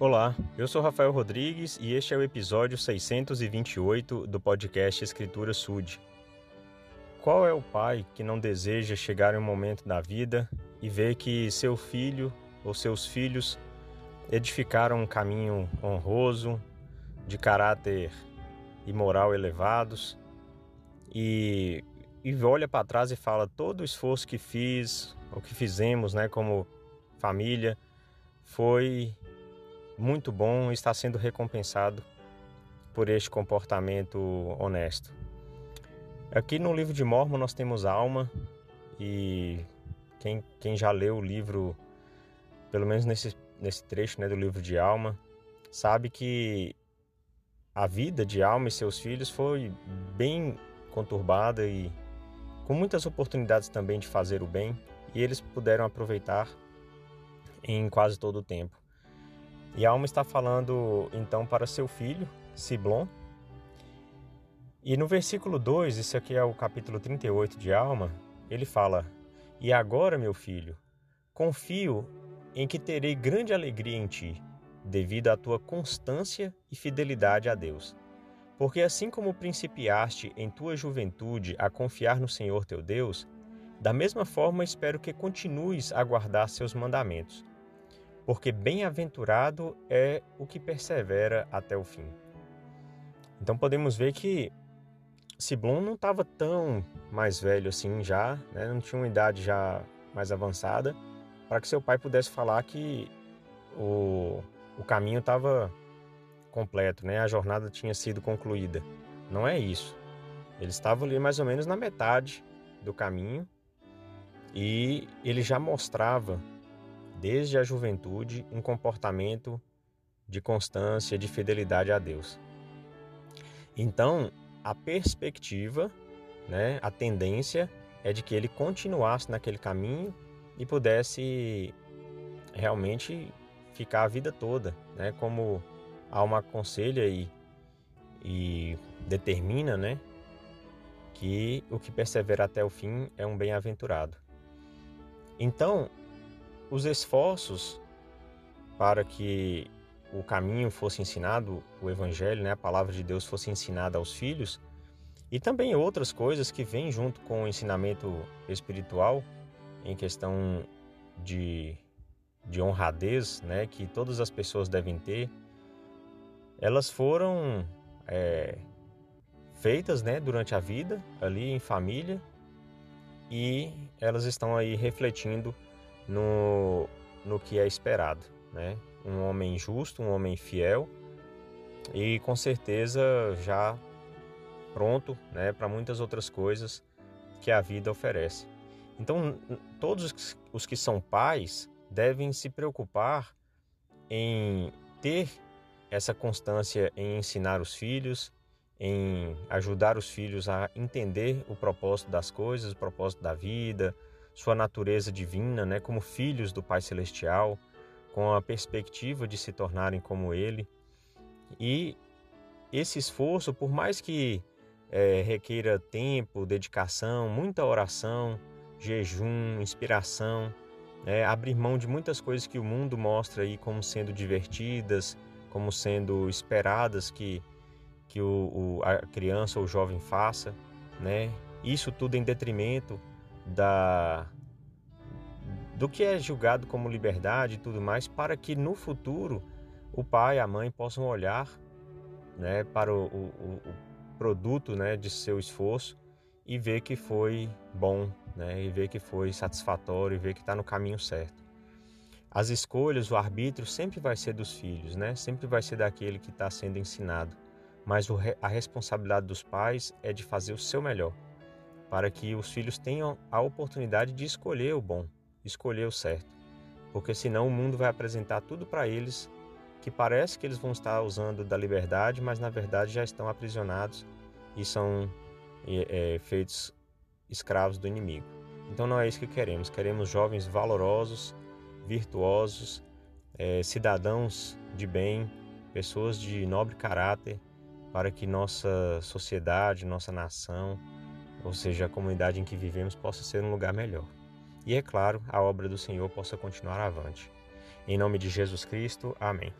Olá, eu sou Rafael Rodrigues e este é o episódio 628 do podcast Escritura Sud. Qual é o pai que não deseja chegar em um momento da vida e ver que seu filho ou seus filhos edificaram um caminho honroso, de caráter e moral elevados e, e olha para trás e fala todo o esforço que fiz, o que fizemos, né, como família, foi muito bom e está sendo recompensado por este comportamento honesto. Aqui no livro de Mormon nós temos alma e quem, quem já leu o livro, pelo menos nesse, nesse trecho né, do livro de alma, sabe que a vida de alma e seus filhos foi bem conturbada e com muitas oportunidades também de fazer o bem e eles puderam aproveitar em quase todo o tempo. E a alma está falando então para seu filho, Siblon. E no versículo 2, isso aqui é o capítulo 38 de Alma, ele fala: E agora, meu filho, confio em que terei grande alegria em ti, devido à tua constância e fidelidade a Deus. Porque assim como principiaste em tua juventude a confiar no Senhor teu Deus, da mesma forma espero que continues a guardar seus mandamentos porque bem-aventurado é o que persevera até o fim. Então podemos ver que Siblon não estava tão mais velho assim já, né? não tinha uma idade já mais avançada, para que seu pai pudesse falar que o, o caminho estava completo, né? a jornada tinha sido concluída. Não é isso. Ele estava ali mais ou menos na metade do caminho e ele já mostrava desde a juventude, um comportamento de constância, de fidelidade a Deus. Então, a perspectiva, né, a tendência é de que ele continuasse naquele caminho e pudesse realmente ficar a vida toda, né, como a alma aconselha e, e determina, né, que o que persevera até o fim é um bem-aventurado. Então, os esforços para que o caminho fosse ensinado, o evangelho, né, a palavra de Deus fosse ensinada aos filhos, e também outras coisas que vêm junto com o ensinamento espiritual em questão de, de honradez, né, que todas as pessoas devem ter, elas foram é, feitas, né, durante a vida ali em família e elas estão aí refletindo no, no que é esperado, né? Um homem justo, um homem fiel e com certeza já pronto, né, para muitas outras coisas que a vida oferece. Então, todos os que são pais devem se preocupar em ter essa constância em ensinar os filhos, em ajudar os filhos a entender o propósito das coisas, o propósito da vida, sua natureza divina, né, como filhos do Pai Celestial, com a perspectiva de se tornarem como Ele. E esse esforço, por mais que é, requeira tempo, dedicação, muita oração, jejum, inspiração, é, abrir mão de muitas coisas que o mundo mostra aí como sendo divertidas, como sendo esperadas que, que o, o, a criança ou o jovem faça, né? Isso tudo em detrimento da do que é julgado como liberdade e tudo mais, para que no futuro o pai e a mãe possam olhar né, para o, o, o produto né, de seu esforço e ver que foi bom, né, e ver que foi satisfatório, e ver que está no caminho certo. As escolhas, o arbítrio sempre vai ser dos filhos, né? sempre vai ser daquele que está sendo ensinado, mas a responsabilidade dos pais é de fazer o seu melhor para que os filhos tenham a oportunidade de escolher o bom, escolher o certo. Porque senão o mundo vai apresentar tudo para eles que parece que eles vão estar usando da liberdade, mas na verdade já estão aprisionados e são é, feitos escravos do inimigo. Então não é isso que queremos. Queremos jovens valorosos, virtuosos, é, cidadãos de bem, pessoas de nobre caráter, para que nossa sociedade, nossa nação, ou seja, a comunidade em que vivemos possa ser um lugar melhor. E é claro, a obra do Senhor possa continuar avante. Em nome de Jesus Cristo, amém.